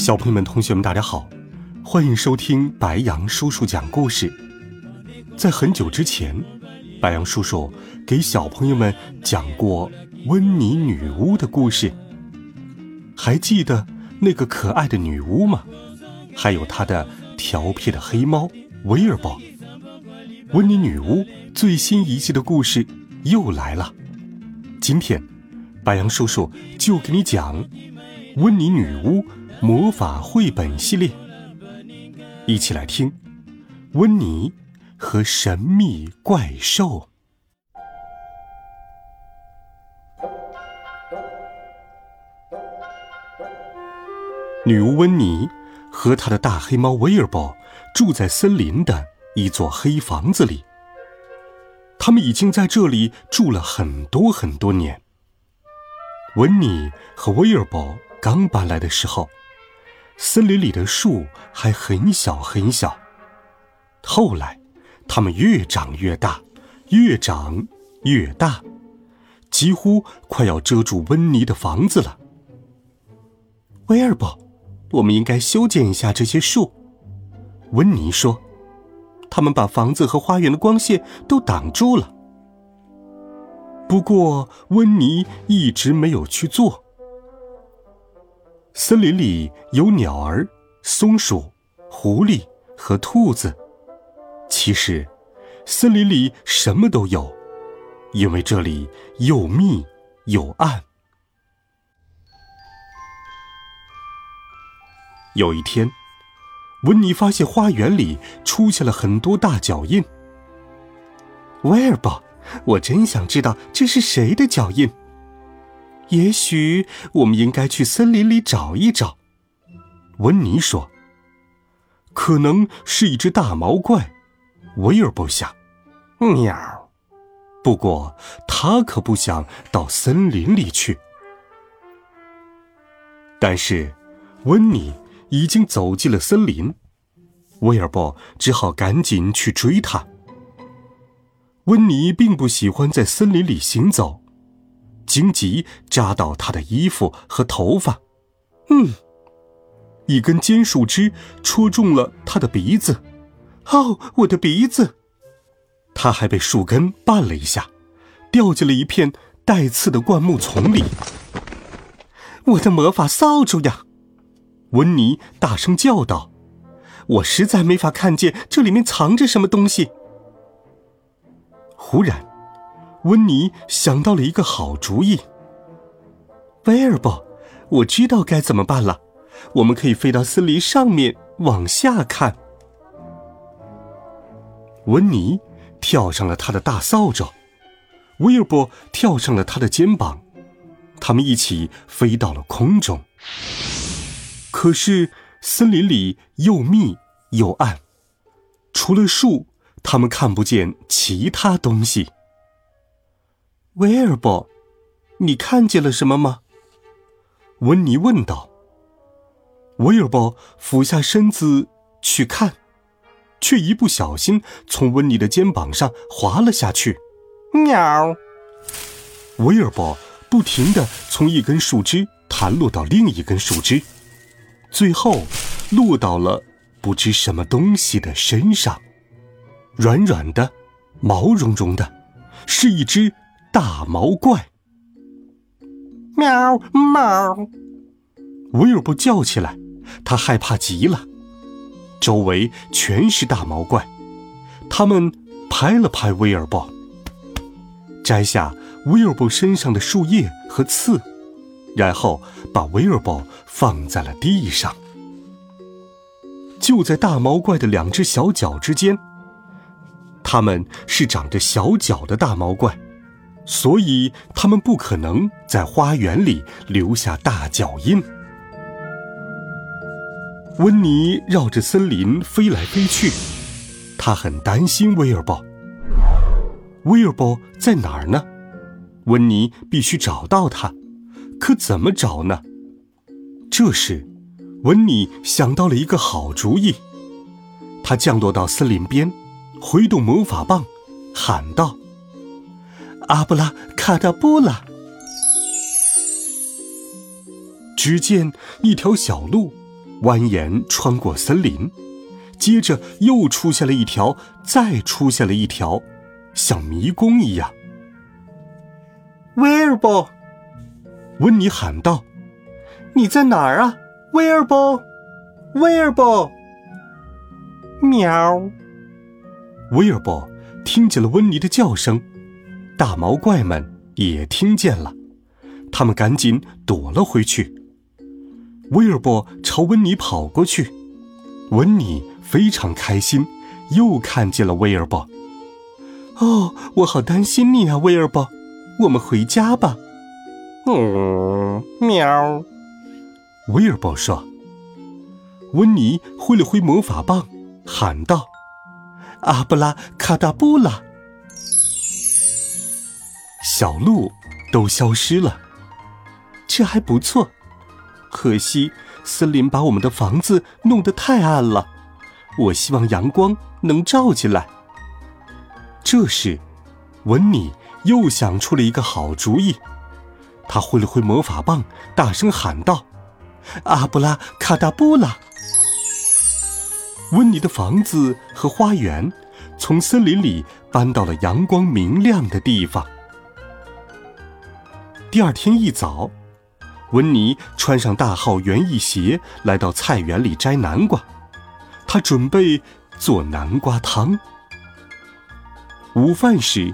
小朋友们、同学们，大家好，欢迎收听白杨叔叔讲故事。在很久之前，白杨叔叔给小朋友们讲过温妮女巫的故事。还记得那个可爱的女巫吗？还有她的调皮的黑猫威尔伯。温妮女巫最新一季的故事又来了。今天，白杨叔叔就给你讲温妮女巫。魔法绘本系列，一起来听《温妮和神秘怪兽》。女巫温妮和她的大黑猫威尔伯住在森林的一座黑房子里。他们已经在这里住了很多很多年。温妮和威尔伯刚搬来的时候。森林里的树还很小很小，后来，它们越长越大，越长越大，几乎快要遮住温妮的房子了。威尔伯，我们应该修剪一下这些树。温妮说：“他们把房子和花园的光线都挡住了。”不过，温妮一直没有去做。森林里有鸟儿、松鼠、狐狸和兔子。其实，森林里什么都有，因为这里又密又暗。有一天，温妮发现花园里出现了很多大脚印。威尔伯，我真想知道这是谁的脚印。也许我们应该去森林里找一找，温妮说。可能是一只大毛怪，威尔伯想。喵。不过他可不想到森林里去。但是，温妮已经走进了森林，威尔伯只好赶紧去追他。温妮并不喜欢在森林里行走。荆棘扎到他的衣服和头发，嗯，一根尖树枝戳中了他的鼻子，哦，我的鼻子！他还被树根绊了一下，掉进了一片带刺的灌木丛里。我的魔法扫帚呀！温妮大声叫道：“我实在没法看见这里面藏着什么东西。”忽然。温妮想到了一个好主意。威尔伯，我知道该怎么办了。我们可以飞到森林上面往下看。温妮跳上了他的大扫帚，威尔伯跳上了他的肩膀，他们一起飞到了空中。可是森林里又密又暗，除了树，他们看不见其他东西。威尔伯，你看见了什么吗？温妮问道。威尔伯俯下身子去看，却一不小心从温妮的肩膀上滑了下去。喵！威尔伯不停地从一根树枝弹落到另一根树枝，最后落到了不知什么东西的身上，软软的，毛茸茸的，是一只。大毛怪，喵喵！威尔伯叫起来，他害怕极了。周围全是大毛怪，他们拍了拍威尔伯，摘下威尔伯身上的树叶和刺，然后把威尔伯放在了地上。就在大毛怪的两只小脚之间，他们是长着小脚的大毛怪。所以，他们不可能在花园里留下大脚印。温妮绕着森林飞来飞去，他很担心威尔伯。威尔伯在哪儿呢？温妮必须找到他，可怎么找呢？这时，温妮想到了一个好主意。他降落到森林边，挥动魔法棒，喊道：“阿布拉卡达布拉！”只见一条小路蜿蜒穿过森林，接着又出现了一条，再出现了一条，像迷宫一样。威尔伯，温妮喊道：“你在哪儿啊，威尔伯？威尔伯！”喵！威尔伯听见了温妮的叫声，大毛怪们也听见了，他们赶紧躲了回去。威尔伯朝温妮跑过去，温妮非常开心，又看见了威尔伯。哦，我好担心你啊，威尔伯，我们回家吧。嗯，喵！威尔伯说。温妮挥了挥魔法棒。喊道：“阿布拉卡达布拉！”小鹿都消失了，这还不错。可惜森林把我们的房子弄得太暗了，我希望阳光能照进来。这时，温妮又想出了一个好主意，他挥了挥魔法棒，大声喊道：“阿布拉卡达布拉！”温妮的房子和花园从森林里搬到了阳光明亮的地方。第二天一早，温妮穿上大号园艺鞋，来到菜园里摘南瓜。他准备做南瓜汤。午饭时，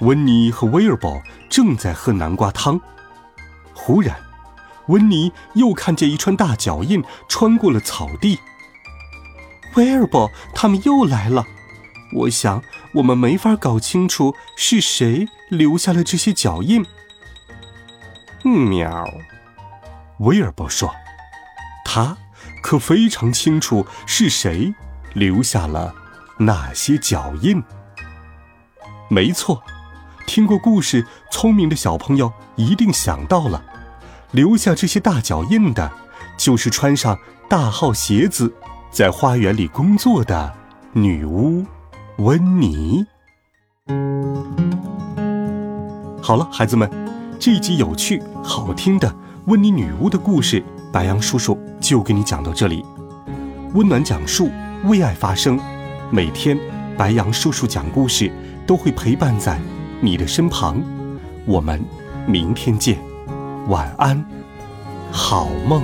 温妮和威尔伯正在喝南瓜汤。忽然，温妮又看见一串大脚印穿过了草地。威尔伯，他们又来了。我想，我们没法搞清楚是谁留下了这些脚印。喵，威尔伯说：“他可非常清楚是谁留下了那些脚印。”没错，听过故事，聪明的小朋友一定想到了，留下这些大脚印的，就是穿上大号鞋子。在花园里工作的女巫温妮。好了，孩子们，这一集有趣好听的温妮女巫的故事，白杨叔叔就给你讲到这里。温暖讲述，为爱发声。每天，白杨叔叔讲故事都会陪伴在你的身旁。我们明天见，晚安，好梦。